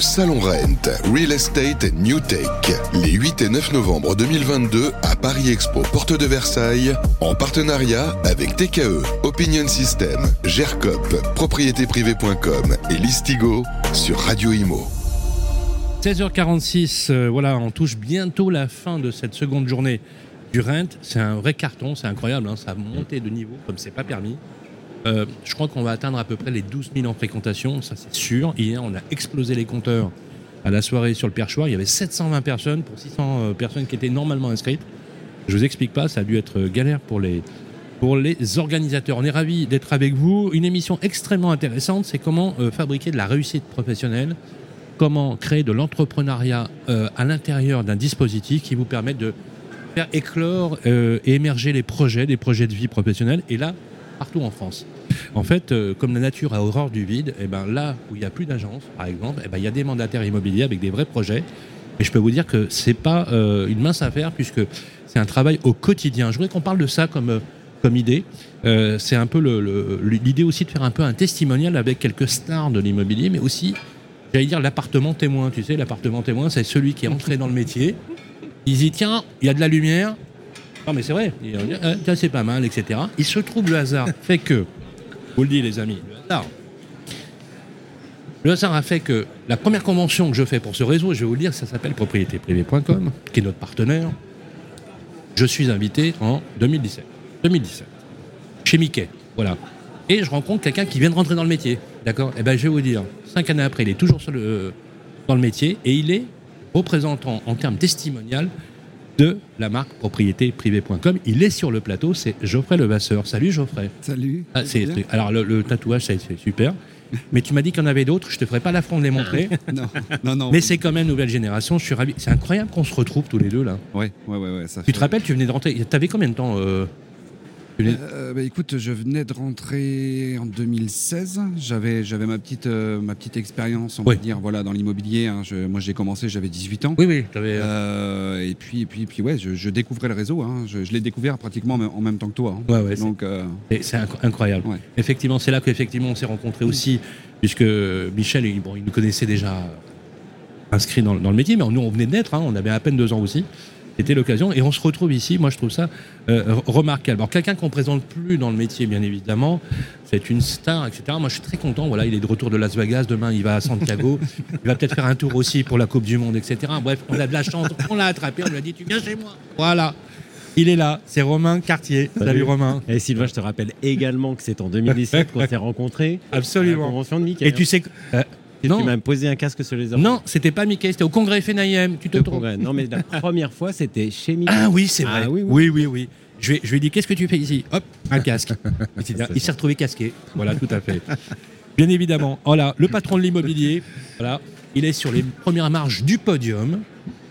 Salon Rent, Real Estate New Tech, les 8 et 9 novembre 2022 à Paris Expo, porte de Versailles, en partenariat avec TKE, Opinion System, GERCOP, propriétéprivée.com et Listigo sur Radio Imo. 16h46, euh, voilà, on touche bientôt la fin de cette seconde journée du Rent. C'est un vrai carton, c'est incroyable, hein, ça a monté de niveau comme c'est pas permis. Euh, je crois qu'on va atteindre à peu près les 12 000 en fréquentation, ça c'est sûr. Hier, on a explosé les compteurs à la soirée sur le perchoir. Il y avait 720 personnes pour 600 euh, personnes qui étaient normalement inscrites. Je vous explique pas, ça a dû être galère pour les, pour les organisateurs. On est ravis d'être avec vous. Une émission extrêmement intéressante, c'est comment fabriquer de la réussite professionnelle comment créer de l'entrepreneuriat euh, à l'intérieur d'un dispositif qui vous permet de faire éclore euh, et émerger les projets, des projets de vie professionnelle, et là, partout en France. En fait, euh, comme la nature a horreur du vide, et ben là où il n'y a plus d'agence, par exemple, et ben il y a des mandataires immobiliers avec des vrais projets. Et je peux vous dire que c'est pas une mince affaire puisque c'est un travail au quotidien. Je voudrais qu'on parle de ça comme comme idée. c'est un peu l'idée aussi de faire un peu un testimonial avec quelques stars de l'immobilier, mais aussi j'allais dire l'appartement témoin. Tu sais, l'appartement témoin, c'est celui qui est entré dans le métier. Il dit tiens, il y a de la lumière. Non, mais c'est vrai. C'est pas mal, etc. Il se trouve le hasard fait que, vous le dites les amis, le hasard. Le hasard a fait que la première convention que je fais pour ce réseau, je vais vous le dire, ça s'appelle propriétéprivée.com, qui est notre partenaire. Je suis invité en 2017. 2017. Chez Mickey. Voilà et je rencontre quelqu'un qui vient de rentrer dans le métier. D'accord? Eh bien, je vais vous dire, cinq années après, il est toujours euh, dans le métier et il est représentant en termes testimonial de la marque propriétéprivée.com. Il est sur le plateau, c'est Geoffrey Levasseur. Salut Geoffrey. Salut. Ah, alors le, tatouage, c'est super. Mais tu m'as dit qu'il y en avait d'autres, je te ferai pas l'affront de les montrer. non, non, non. Mais c'est quand même nouvelle génération, je suis ravi. C'est incroyable qu'on se retrouve tous les deux là. Ouais, ouais, ouais. ouais tu te rappelles, tu venais de rentrer. Tu avais combien de temps euh, euh, bah, écoute, je venais de rentrer en 2016. J'avais, j'avais ma petite, euh, ma petite expérience, on va dire, voilà, dans l'immobilier. Hein. moi, j'ai commencé, j'avais 18 ans. Oui, oui. Euh, et puis, et puis, puis, ouais, je, découvrais le réseau. Hein. Je, l'ai découvert pratiquement en même temps que toi. Hein. Ouais, ouais, Donc, c'est incroyable. Effectivement, c'est là qu'effectivement on s'est rencontrés aussi, puisque Michel, il, bon, il nous connaissait déjà inscrit dans, le métier, mais nous, on venait de naître. On avait à peine deux ans aussi. C'était l'occasion. Et on se retrouve ici, moi je trouve ça euh, remarquable. Alors quelqu'un qu'on ne présente plus dans le métier, bien évidemment, c'est une star, etc. Moi je suis très content. Voilà, il est de retour de Las Vegas. Demain, il va à Santiago. il va peut-être faire un tour aussi pour la Coupe du Monde, etc. Bref, on a de la chance. On l'a attrapé. On lui a dit Tu viens chez moi. Voilà. Il est là, c'est Romain Cartier. Salut, Romain. Et Sylvain, je te rappelle également que c'est en 2017 qu'on s'est rencontrés. Absolument. À la convention de Mickey. Et tu sais, euh, non. Tu m'as posé un casque sur les oreilles. Non, c'était pas Mickey, c'était au congrès FNIM. Tu te trompes. Non, mais la première fois, c'était chez Mickey. Ah oui, c'est vrai. Ah oui, oui, oui. oui, Je, lui ai dit Qu'est-ce que tu fais ici? Hop, un casque. Il s'est retrouvé casqué. Voilà, tout à fait. Bien évidemment. Voilà, le patron de l'immobilier. Voilà, il est sur les premières marches du podium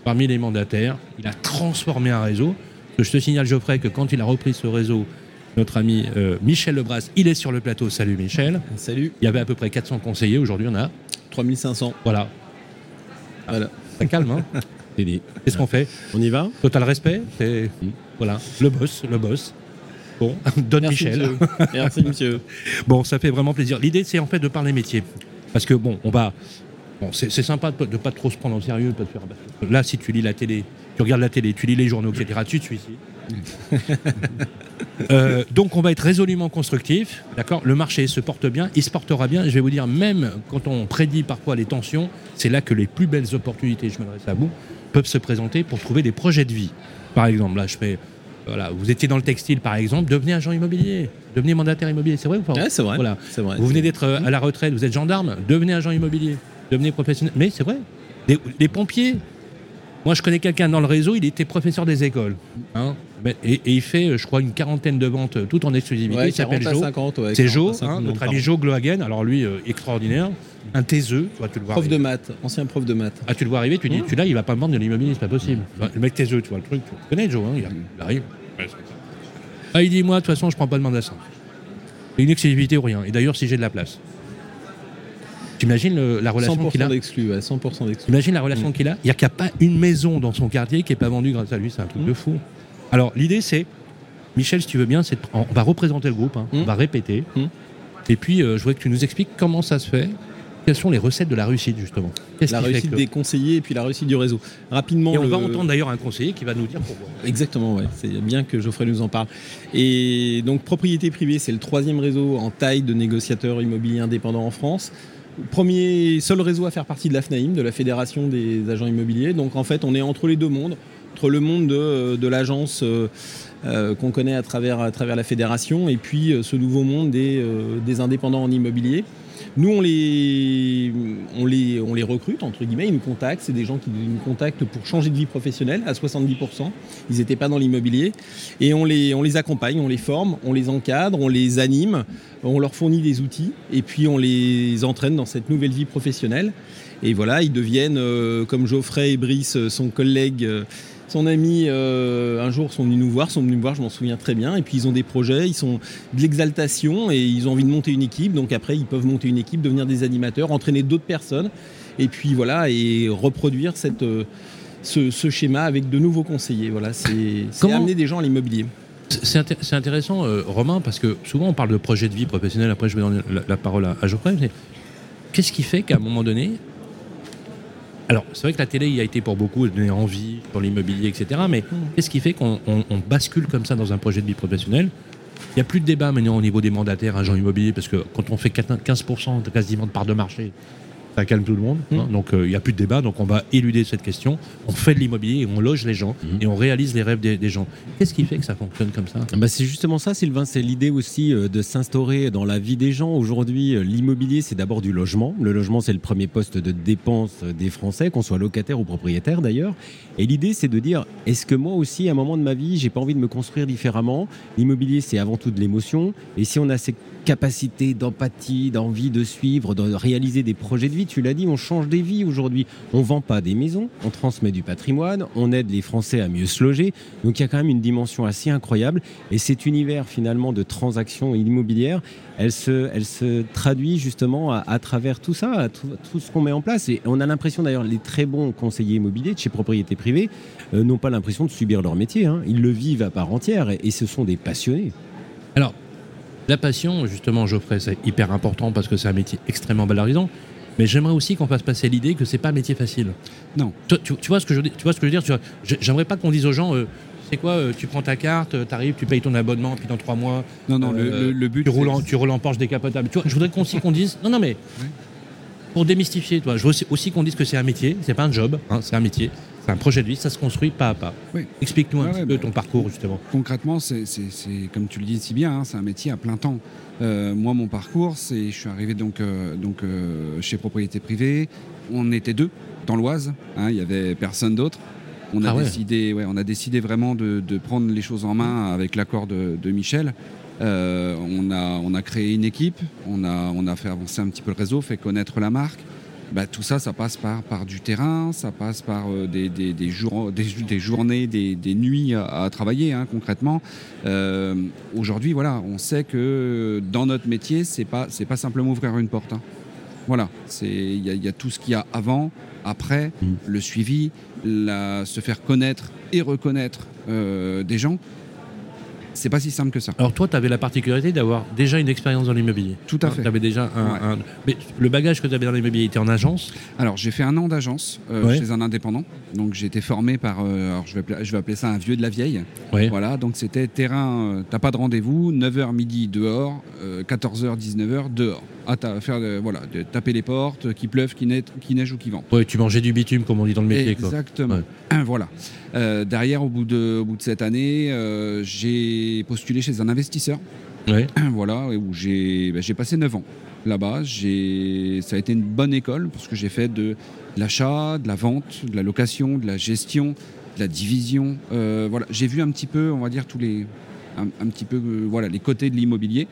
parmi les mandataires. Il a transformé un réseau. Je te signale, Geoffrey, que quand il a repris ce réseau, notre ami euh, Michel Lebras, il est sur le plateau. Salut Michel. Salut. Il y avait à peu près 400 conseillers. Aujourd'hui, on a 3500. Voilà. Voilà. Ça calme, hein Qu'est-ce qu'on fait On y va Total respect. C'est voilà, le boss, le boss. Bon, donne Michel. Merci monsieur. Bon, ça fait vraiment plaisir. L'idée, c'est en fait de parler métier, parce que bon, on va. Bon, c'est sympa de ne pas trop se prendre au sérieux, pas de faire. Là, si tu lis la télé, tu regardes la télé, tu lis les journaux, etc. Tu te suicides. Euh, donc on va être résolument constructif, d'accord? Le marché se porte bien, il se portera bien. Je vais vous dire, même quand on prédit parfois les tensions, c'est là que les plus belles opportunités, je m'adresse à vous, peuvent se présenter pour trouver des projets de vie. Par exemple, là je fais, voilà, vous étiez dans le textile par exemple, devenez agent immobilier, devenez mandataire immobilier, c'est vrai ou pas? C'est vrai. Voilà. vrai. Vous venez d'être euh, à la retraite, vous êtes gendarme, devenez agent immobilier, devenez professionnel. Mais c'est vrai. les pompiers, moi, je connais quelqu'un dans le réseau, il était professeur des écoles. Hein. Et, il fait, euh, je crois, une quarantaine de ventes euh, tout en exclusivité. il s'appelle Joe. C'est Joe, hein, notre ami Joe Glohagen. Alors lui, euh, extraordinaire. Un taiseux, tu, vois, tu le vois. Prof de maths, ancien prof de maths. Ah, tu le vois arriver, tu dis, mmh. tu là, il va pas me vendre de l'immobilier, c'est pas possible. Le mec taiseux, tu vois le truc. Tu connais Joe, hein, il, arrive. ah, il dit, moi, de toute façon, je prends pas de mandat C'est une exclusivité ou rien. Et d'ailleurs, si j'ai de la place. T'imagines la relation qu'il a 100% d'exclus, 100% d'exclus. Imagine la relation mm. qu'il a? Il n'y a, pas une maison dans son quartier qui n'est pas vendue grâce à lui. C'est un truc de mm. fou. Alors, l'idée, c'est, Michel, si tu veux bien, c'est on va représenter le groupe, hein. on mm. va répéter. Et puis, euh, je voudrais que tu nous expliques comment ça se fait. quelles sont les recettes de la réussite justement La réussite que- des conseillers et puis la réussite du réseau. Rapidement. Et on le- va entendre d'ailleurs un conseiller qui va nous dire pourquoi. Exactement, ouais. c'est bien que Geoffrey nous en parle. Et donc propriété privée, c'est le troisième réseau en taille de négociateurs immobiliers indépendants en France. Premier, seul réseau à faire partie de la FNAIM, de la Fédération des agents immobiliers. Donc en fait, on est entre les deux mondes, le monde de, de l'agence euh, euh, qu'on connaît à travers, à travers la fédération et puis euh, ce nouveau monde des, euh, des indépendants en immobilier. Nous, on les, on, les, on les recrute, entre guillemets, ils nous contactent. C'est des gens qui nous contactent pour changer de vie professionnelle à 70%. Ils n'étaient pas dans l'immobilier. Et on les, on les accompagne, on les forme, on les encadre, on les anime, on leur fournit des outils et puis on les entraîne dans cette nouvelle vie professionnelle. Et voilà, ils deviennent, euh, comme Geoffrey et Brice, euh, son collègue, euh, son ami, euh, un jour sont venus nous voir, sont venus me voir, je m'en souviens très bien. Et puis ils ont des projets, ils sont de l'exaltation et ils ont envie de monter une équipe. Donc après, ils peuvent monter une équipe, devenir des animateurs, entraîner d'autres personnes. Et puis voilà, et reproduire cette, euh, ce, ce schéma avec de nouveaux conseillers. Voilà, c'est amener des gens à l'immobilier. C'est inté- c'est intéressant, euh, Romain, parce que souvent on parle de projet de vie professionnelle. Après, je vais donner la, la parole à, à Geoffrey. Qu'est-ce qui fait qu'à un moment donné. Alors, c'est vrai que la télé y a été pour beaucoup de donner envie pour l'immobilier, etc. Mais qu'est-ce qui fait qu'on on- on bascule comme ça dans un projet de vie professionnelle? Il n'y a plus de débat maintenant au niveau des mandataires, agents immobiliers, parce que quand on fait 15% de quasiment de part de marché, ça calme tout le monde. hein. donc, euh, il n'y a plus de débat. Donc, on va éluder cette question. On fait de l'immobilier on loge les gens et on réalise les rêves des, des gens. Qu'est-ce qui fait que ça fonctionne comme ça? Bah, c'est justement ça, Sylvain. C'est l'idée aussi euh, de s'instaurer dans la vie des gens. Aujourd'hui, euh, l'immobilier, c'est d'abord du logement. Le logement, c'est le premier poste de dépense des Français, qu'on soit locataire ou propriétaire d'ailleurs. Et l'idée, c'est de dire est-ce que moi aussi, à un moment de ma vie, j'ai pas envie de me construire différemment? L'immobilier, c'est avant tout de l'émotion. Et si on a ces capacités d'empathie, d'envie de suivre, de réaliser des projets de vie, tu l'as dit, on change des vies aujourd'hui. On vend pas des maisons, on transmet du patrimoine, on aide les Français à mieux se loger. Donc il y a quand même une dimension assez incroyable. Et cet univers finalement de transactions immobilières, elle se, elle se traduit justement à, travers tout ça, à tout, ce qu'on met en place. Et on a l'impression d'ailleurs, les très bons conseillers immobiliers de chez Propriété Privée euh, n'ont pas l'impression de subir leur métier. hein. Ils le vivent à part entière et ce sont des passionnés. Alors, la passion, justement, Geoffrey, c'est hyper important parce que c'est un métier extrêmement valorisant. Mais j'aimerais aussi qu'on fasse passer l'idée que c'est pas un métier facile. Non. Tu, tu- tu vois ce que je, veux dire- tu vois ce que je veux dire Tu vois, j'ai- J'aimerais pas qu'on dise aux gens, euh, c'est quoi, euh, tu prends ta carte, tu arrives, tu payes ton abonnement, puis dans trois mois, Non, non, le, Euh, le- le but. tu roules, en, tu roules en Porsche décapotable. Tu vois, je voudrais qu'on aussi qu'on dise, non, non, mais pour démystifier, toi, je veux aussi, aussi qu'on dise que c'est un métier, c'est pas un job, hein, c'est un métier, un projet de vie, ça se construit pas à pas. Oui. Explique-nous un petit ouais, peu bah, ton parcours, justement. Concrètement, c'est comme tu le dis si bien, hein, c'est un métier à plein temps. Euh, moi, mon parcours, c'est je suis arrivé donc, euh, donc euh, chez Propriété Privée. On était deux dans l'Oise. hein, Il y avait personne d'autre. On a Ah ouais. décidé, ouais, on a décidé vraiment de, de prendre les choses en main avec l'accord de, de Michel. Euh, on, a, on a créé une équipe, on a, on a fait avancer un petit peu le réseau, fait connaître la marque. Bah, tout ça, ça passe par, par du terrain, ça passe par euh, des, des, des, jours, des, des journées, des, des nuits à, à travailler hein, concrètement. Euh, Aujourd'hui, voilà, on sait que dans notre métier, c'est pas pas simplement ouvrir une porte. hein. Voilà, il y, a- il y a tout ce qu'il y a avant, après, Mm. le suivi, la, se faire connaître et reconnaître euh, des gens. C'est pas si simple que ça. Alors toi, tu avais la particularité d'avoir déjà une expérience dans l'immobilier. Tout à fait. Tu avais déjà un, Ouais. un- Mais le bagage que tu avais dans l'immobilier était en agence? Alors j'ai fait un an d'agence euh, Ouais. chez un indépendant. Donc j'ai été formé par, euh, alors je vais, appeler, je vais appeler ça un vieux de la vieille. Ouais. Voilà, donc c'était terrain, euh, t'as pas de rendez-vous, 9h midi dehors, euh, 14h 19h dehors. À ta- faire euh, voilà, de taper les portes, euh, qu'il pleuve, qu'il neige, ou qu'il vente. Ouais, tu mangeais du bitume, comme on dit dans le métier. Exactement. Voilà. Euh, derrière, au bout de, au bout de cette année, euh, j'ai postulé chez un investisseur. Ouais. voilà, où j'ai j'ai passé 9 ans là-bas. Ça a été une bonne école parce que j'ai fait de l'achat, de la vente, de la location, de la gestion, de la division. Euh, voilà, j'ai vu un petit peu, on va dire, tous les. Un, un petit peu euh, voilà les côtés de l'immobilier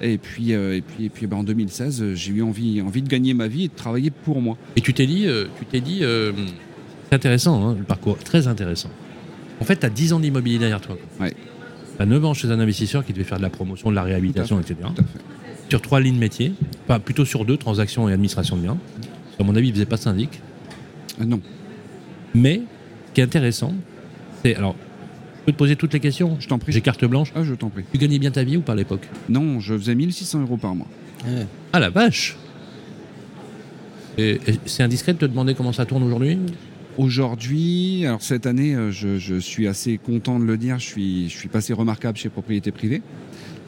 et puis euh, et puis et puis ben, en 2016 euh, j'ai eu envie envie de gagner ma vie et de travailler pour moi Et tu t'es dit, tu t'es dit, c'est intéressant, hein, le parcours, très intéressant. En fait, tu as 10 ans d'immobilier derrière toi. Ouais. Tu as 9 ans chez un investisseur qui devait faire de la promotion, de la réhabilitation, etc. à Sur trois lignes métiers, enfin plutôt sur deux, transactions et administration de biens. Qu'à mon avis, il ne faisait pas syndic. Euh, non Mais ce qui est intéressant, c'est. Alors, je peux te poser toutes les questions? Je t'en prie J'ai carte blanche. ah je t'en prie Tu gagnais bien ta vie ou pas à l'époque? Non je faisais 1600 euros par mois Ah la vache c'est indiscret de te demander comment ça tourne aujourd'hui? Aujourd'hui, alors cette année, euh, je, je suis assez content de le dire, je suis, je suis passé remarquable chez Propriété Privée.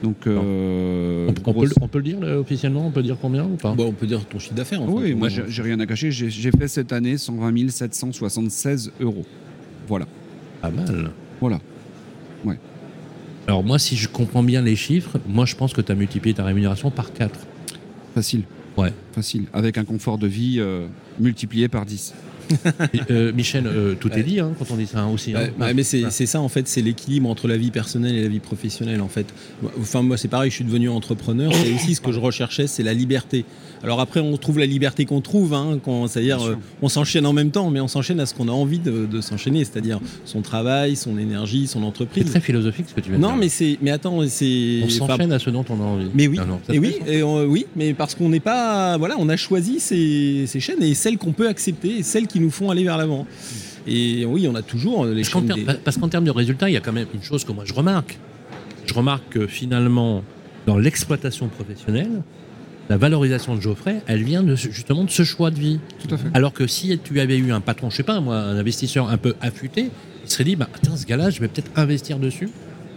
Donc, euh, on, on peut, grosse- le- on peut le dire là, officiellement On peut dire combien ou pas? Bon, on peut dire ton chiffre d'affaires. en fait. Oui, moi j'ai rien à cacher. J'ai fait cette année 120 776 euros. Voilà. Pas mal. Voilà. Alors moi, si je comprends bien les chiffres, moi je pense que tu as multiplié ta rémunération par 4. Facile. Ouais. Facile. Avec un confort de vie euh, multiplié par 10. Euh, Michel, euh, tout est dit hein, quand on dit ça aussi. hein. Ouais, ouais, mais c'est c'est ça en fait, c'est l'équilibre entre la vie personnelle et la vie professionnelle en fait. Enfin moi c'est pareil, je suis devenu entrepreneur, c'est aussi ce que je recherchais, c'est la liberté. Alors après on trouve la liberté qu'on trouve, hein, c'est-à-dire euh, on s'enchaîne en même temps, mais on s'enchaîne à ce qu'on a envie de, de s'enchaîner, c'est-à-dire son travail, son énergie, son C'est entreprise. très philosophique ce que tu viens de Non dire. mais c'est, mais attends, c'est. on s'enchaîne à ce dont on a envie. mais oui, non, et oui, et oui, mais parce qu'on n'est pas, voilà, on a choisi ces, ces chaînes et celles qu'on peut accepter et celles qui nous font aller vers l'avant. Et oui, on a toujours les Parce qu'en ter- des- termes de résultats, il y a quand même une chose que moi je remarque. Je remarque que finalement, dans l'exploitation professionnelle, la valorisation de Geoffrey, elle vient de, ce- justement de ce choix de vie. Tout à fait. Alors que si tu avais eu un patron, je sais pas moi, un investisseur un peu affûté, il serait dit, bah, tiens, ce gars-là, je vais peut-être investir dessus.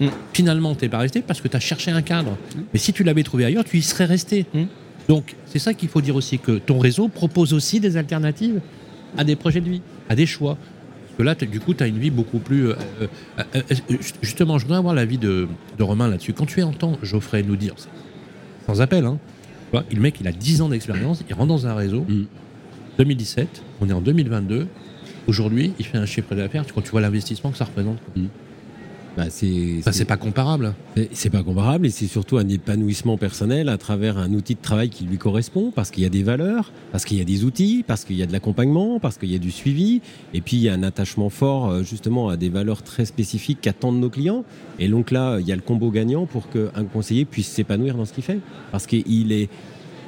Mm. Finalement, tu n'es pas resté parce que tu as cherché un cadre. Mais si tu l'avais trouvé ailleurs, tu y serais resté. Mm. Donc, c'est ça qu'il faut dire aussi, que ton réseau propose aussi des alternatives à des projets de vie, à des choix. Parce que là, du coup, tu as une vie beaucoup plus... euh, euh, euh, justement, je voudrais avoir l'avis de, de Romain là-dessus. Quand tu entends Geoffrey nous dire, sans appel, hein, tu vois, le mec, il a 10 ans d'expérience, il rentre dans un réseau, Mm. 2017, on est en 2022. Aujourd'hui, il fait un chiffre d'affaires. Quand tu vois l'investissement que ça représente, Bah, c'est pas comparable. C'est pas comparable et c'est surtout un épanouissement personnel à travers un outil de travail qui lui correspond parce qu'il y a des valeurs, parce qu'il y a des outils, parce qu'il y a de l'accompagnement, parce qu'il y a du suivi et puis il y a un attachement fort euh, justement à des valeurs très spécifiques qu'attendent nos clients. Et donc là, il y a le combo gagnant pour qu'un conseiller puisse s'épanouir dans ce qu'il fait parce qu'il est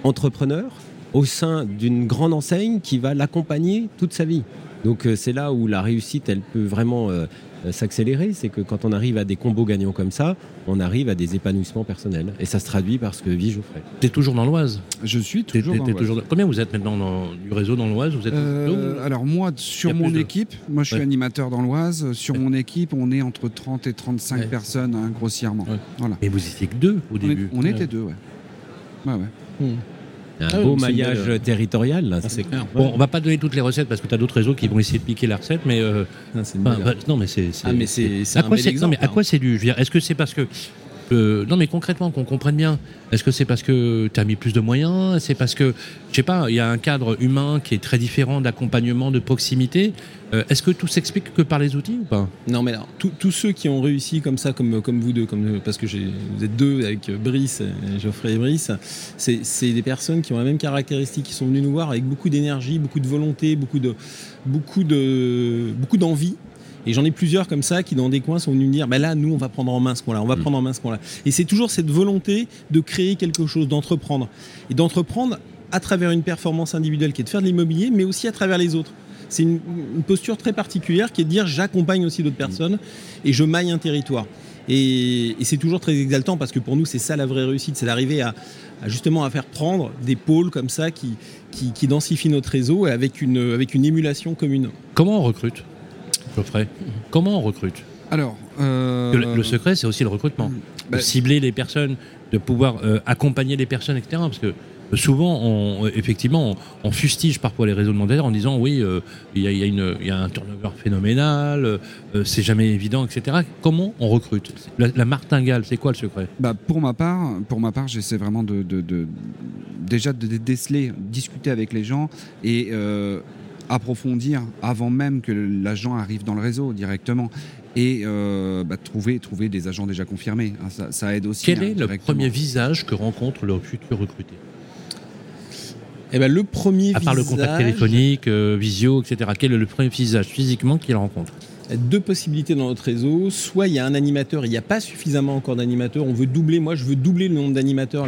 entrepreneur au sein d'une grande enseigne qui va l'accompagner toute sa vie. Donc euh, c'est là où la réussite, elle peut vraiment euh, s'accélérer, c'est que quand on arrive à des combos gagnants comme ça, on arrive à des épanouissements personnels. Et ça se traduit par ce que vit Geoffrey. Tu es toujours dans l'Oise? Je suis T'es- toujours. t'es- dans t'es toujours dans- Combien vous êtes maintenant dans- du réseau dans l'Oise? Vous êtes Euh, alors moi, sur mon de- équipe, moi je suis Ouais. animateur dans l'Oise. Sur Ouais. mon équipe, on est entre 30 et 35 Ouais. personnes, hein, grossièrement. Ouais. Voilà. Mais vous étiez que deux au On, est- début. on était deux, ouais. Ouais, ouais. Un Ah beau maillage belle- territorial. Là, Ah, c'est clair. Bon, on va pas donner toutes les recettes parce que tu as d'autres réseaux qui vont essayer de piquer la recette, mais, euh, c'est belle- bah, non, mais c'est. Ah, mais c'est- c'est à un quoi bel non, mais à quoi hein. c'est dû Je veux dire, Est-ce que c'est parce que euh, non, mais concrètement, qu'on comprenne bien. Est-ce que c'est parce que tu as mis plus de moyens? C'est parce que, je sais pas, il y a un cadre humain qui est très différent d'accompagnement, de proximité. Euh, Est-ce que tout s'explique que par les outils ou pas? Non, mais alors, tous- ceux qui ont réussi comme ça, comme, vous deux, parce que vous êtes deux avec Brice, Geoffrey et Brice, c'est c'est des personnes qui ont la même caractéristique, qui sont venues nous voir avec beaucoup d'énergie, beaucoup de volonté, beaucoup de beaucoup de beaucoup d'envie. Et j'en ai plusieurs comme ça qui, dans des coins, sont venus me dire bah là, nous, on va prendre en main ce coin-là, on va prendre en main ce coin-là. Et c'est toujours cette volonté de créer quelque chose, d'entreprendre. Et d'entreprendre à travers une performance individuelle qui est de faire de l'immobilier, mais aussi à travers les autres. C'est une, une posture très particulière qui est de dire j'accompagne aussi d'autres personnes et je maille un territoire. Et, et c'est toujours très exaltant parce que pour nous, c'est ça la vraie réussite, c'est d'arriver à, à justement à faire prendre des pôles comme ça qui, qui, qui densifient notre réseau avec une, avec une émulation commune. Comment on recrute? Comment on recrute Alors, euh, le, le secret, c'est aussi le recrutement. bah, de cibler les personnes, de pouvoir euh, accompagner les personnes, etc. Parce que euh, souvent, on, euh, effectivement, on, on fustige parfois les réseaux de mandataires en disant oui, euh, il y, a, y y un turnover phénoménal, euh, euh, c'est jamais évident, etc. Comment on recrute la, la martingale, c'est quoi le secret? Bah, pour ma part, pour ma part, j'essaie vraiment de, de- de- déjà de déceler, discuter avec les gens et euh, approfondir avant même que l'agent arrive dans le réseau directement et euh, bah, trouver trouver des agents déjà confirmés. hein, ça, ça aide aussi. Quel hein, est le premier visage que rencontre le futur recruté? Et ben le premier À part le contact téléphonique, euh, visio, etc. Quel est le premier visage physiquement qu'il rencontre? Deux possibilités dans notre réseau. Soit il y a un animateur, il n'y a pas suffisamment encore d'animateurs, on veut doubler, moi je veux doubler le nombre d'animateurs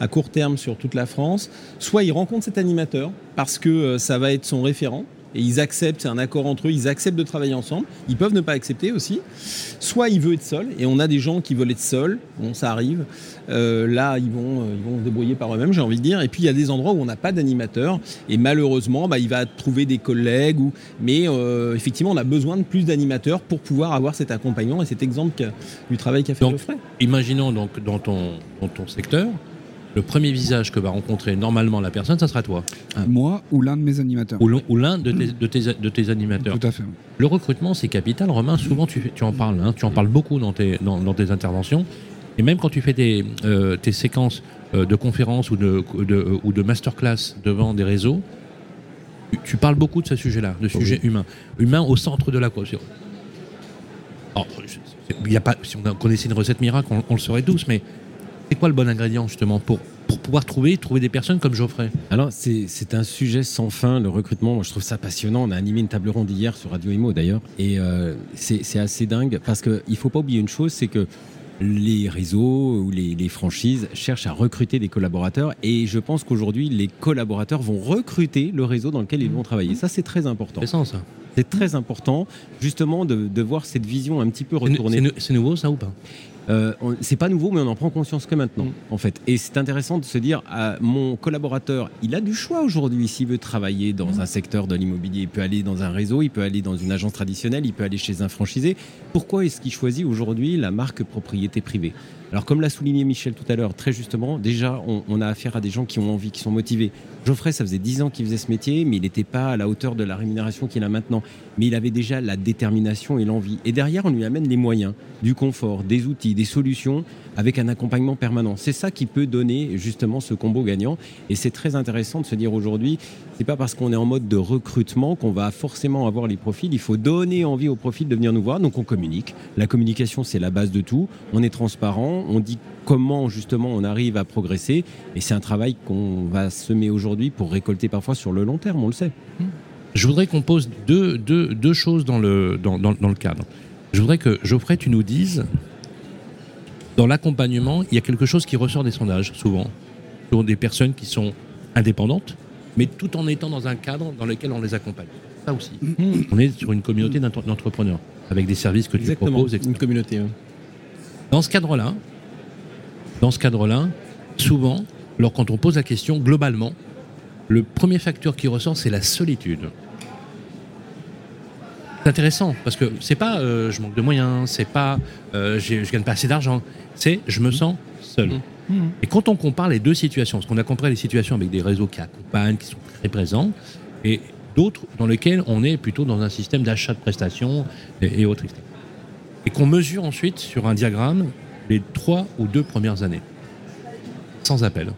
à court terme sur toute la France. Soit il rencontre cet animateur parce que euh, ça va être son référent et ils acceptent, c'est un accord entre eux, ils acceptent de travailler ensemble. Ils peuvent ne pas accepter aussi. Soit ils veulent être seuls, et on a des gens qui veulent être seuls, bon, ça arrive. Euh, là, ils vont, euh, ils vont se débrouiller par eux-mêmes, j'ai envie de dire. Et puis il y a des endroits où on n'a pas d'animateur, et malheureusement, bah, il va trouver des collègues, ou... mais euh, effectivement, on a besoin de plus d'animateurs pour pouvoir avoir cet accompagnement et cet exemple du travail qu'a fait Donc, Geoffrey. Imaginons donc dans ton, dans ton secteur, le premier visage que va rencontrer normalement la personne, ça sera toi. Moi ou l'un de mes animateurs. Ou l'un- de tes, de, tes, de tes animateurs. Tout à fait. Le recrutement, c'est capital. Romain, souvent tu, tu en parles. hein, tu en parles beaucoup dans tes, dans, dans tes interventions. Et même quand tu fais tes, euh, tes séquences euh, de conférences ou de, de, ou de masterclass devant des réseaux, tu, tu parles beaucoup de ce sujet-là, de sujet humain. Humain au centre de la cause. Alors, y a pas, si on connaissait une recette miracle, on, on le saurait tous, mais c'est quoi le bon ingrédient justement pour, pour pouvoir trouver, trouver des personnes comme Geoffrey? Alors, c'est un sujet sans fin, le recrutement. Moi, je trouve ça passionnant. On a animé une table ronde hier sur Radio Imo, d'ailleurs. Et euh, c'est assez dingue parce qu'il ne faut pas oublier une chose, c'est que les réseaux ou les, les franchises cherchent à recruter des collaborateurs. Et je pense qu'aujourd'hui, les collaborateurs vont recruter le réseau dans lequel ils vont travailler. Ça, c'est très important. C'est ça. C'est très important, justement, de, de voir cette vision un petit peu retournée. C'est nouveau ça ou pas? Euh, c'est pas nouveau, mais on en prend conscience que maintenant, en fait. Et c'est intéressant de se dire, ah, mon collaborateur, il a du choix aujourd'hui. S'il veut travailler dans un secteur de l'immobilier, il peut aller dans un réseau, il peut aller dans une agence traditionnelle, il peut aller chez un franchisé. Pourquoi est-ce qu'il choisit aujourd'hui la marque propriété privée? Alors comme l'a souligné Michel tout à l'heure, très justement, déjà on, a affaire à des gens qui ont envie, qui sont motivés. Geoffrey, ça faisait 10 ans qu'il faisait ce métier, mais il n'était pas à la hauteur de la rémunération qu'il a maintenant. Mais il avait déjà la détermination et l'envie. Et derrière, on lui amène les moyens, du confort, des outils, des solutions, avec un accompagnement permanent. C'est ça qui peut donner justement ce combo gagnant. Et c'est très intéressant de se dire aujourd'hui, c'est pas parce qu'on est en mode de recrutement qu'on va forcément avoir les profils. Il faut donner envie aux profils de venir nous voir. Donc on communique. La communication, c'est la base de tout. On est transparent. On dit comment justement on arrive à progresser. Et c'est un travail qu'on va semer aujourd'hui pour récolter parfois sur le long terme. On le sait. Je voudrais qu'on pose deux, deux, deux choses dans le, dans, dans- dans le cadre. Je voudrais que, Geoffrey, tu nous dises, dans l'accompagnement, il y a quelque chose qui ressort des sondages, souvent, sur des personnes qui sont indépendantes, mais tout en étant dans un cadre dans lequel on les accompagne. Ça aussi. On est sur une communauté d'entre- d'entrepreneurs, avec des services que tu proposes, etc. une communauté. ouais. Dans ce cadre-là, dans ce cadre-là, souvent, alors quand on pose la question, globalement, le premier facteur qui ressort, c'est la solitude. C'est intéressant parce que c'est pas euh, je manque de moyens, c'est pas euh, je gagne pas assez d'argent, c'est je me sens seul. Et quand on compare les deux situations, parce qu'on a comparé les situations avec des réseaux qui accompagnent, qui sont très présents, et d'autres dans lesquels on est plutôt dans un système d'achat de prestations et, et autres, etc. Et qu'on mesure ensuite sur un diagramme les trois ou deux premières années, sans appel.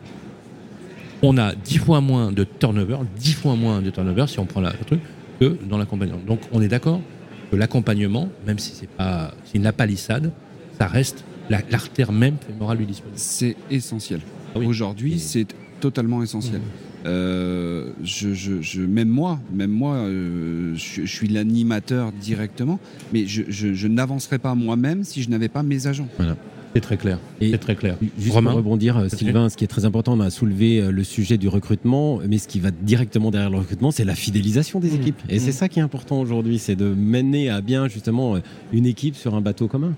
On a dix fois moins de turnover, dix fois moins de turnover si on prend la, le truc, que dans l'accompagnement. Donc on est d'accord que l'accompagnement, même si c'est pas, c'est une palissade, ça reste la- l'artère même fémorale du dispositif. C'est essentiel. Ah oui. Aujourd'hui, Et- c'est totalement essentiel. Euh, je, je- je- même moi, même moi, euh, je, je suis l'animateur directement, mais je, n'avancerai pas moi-même si je n'avais pas mes agents. C'est très clair. C'est très clair. Juste Romain pour rebondir, euh, Sylvain, ce qui est très important, on a soulevé euh, le sujet du recrutement, mais ce qui va directement derrière le recrutement, c'est la fidélisation des Mmh. équipes. Et c'est ça qui est important aujourd'hui, c'est de mener à bien justement euh, une équipe sur un bateau commun.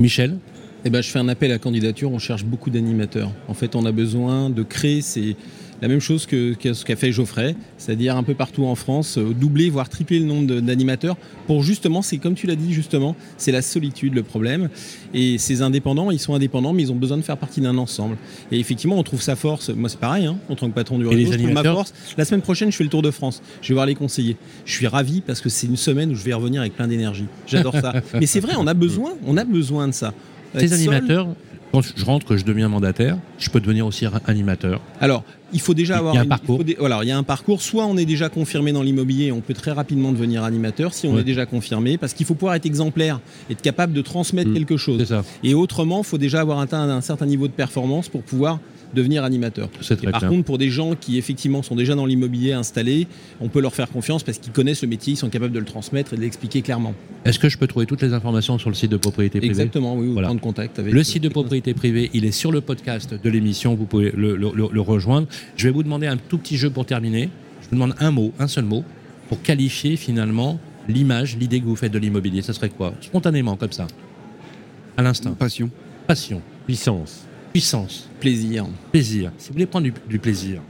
Michel, Eh ben, je fais un appel à candidature, on cherche beaucoup d'animateurs. En fait, on a besoin de créer ces... la même chose que, que ce qu'a fait Geoffrey, c'est-à-dire un peu partout en France, euh, doubler, voire tripler le nombre d'animateurs pour justement, c'est comme tu l'as dit justement, c'est la solitude le problème. Et ces indépendants, ils sont indépendants, mais ils ont besoin de faire partie d'un ensemble. Et effectivement, on trouve sa force. Moi, c'est pareil, hein, en tant que patron du réseau, je trouve ma force. La semaine prochaine, je fais le tour de France. Je vais voir les conseillers. Je suis ravi parce que c'est une semaine où je vais revenir avec plein d'énergie. J'adore ça. mais c'est vrai, on a besoin, on a besoin de ça. ces animateurs, quand je rentre, que je deviens mandataire, je peux devenir aussi animateur. Alors, il faut déjà Il y a avoir un une- parcours. il faut dé- voilà, il y a un parcours. Soit on est déjà confirmé dans l'immobilier, on peut très rapidement devenir animateur si on Ouais. est déjà confirmé, parce qu'il faut pouvoir être exemplaire, être capable de transmettre Mm. quelque chose. Ça. Et autrement, il faut déjà avoir atteint un certain niveau de performance pour pouvoir devenir animateur. Par clair. contre, pour des gens qui effectivement sont déjà dans l'immobilier installés, on peut leur faire confiance parce qu'ils connaissent le métier, ils sont capables de le transmettre et de l'expliquer clairement. Est-ce que je peux trouver toutes les informations sur le site de propriété privée? Exactement, oui, ou Voilà. prendre contact avec Le site de propriété privée, il est sur le podcast de l'émission, vous pouvez le, le- le- le rejoindre. Je vais vous demander un tout petit jeu pour terminer. Je vous demande un mot, un seul mot. pour qualifier finalement l'image, l'idée que vous faites de l'immobilier Ça serait quoi? Spontanément, comme ça. À l'instant. Passion. Passion, Puissance. puissance, Plaisir. plaisir. Si vous voulez prendre du, du plaisir,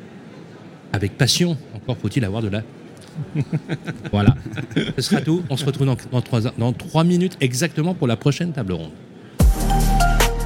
avec passion, encore faut-il avoir de la. voilà. Ce sera tout. On se retrouve dans, dans, trois, dans trois minutes exactement pour la prochaine table ronde.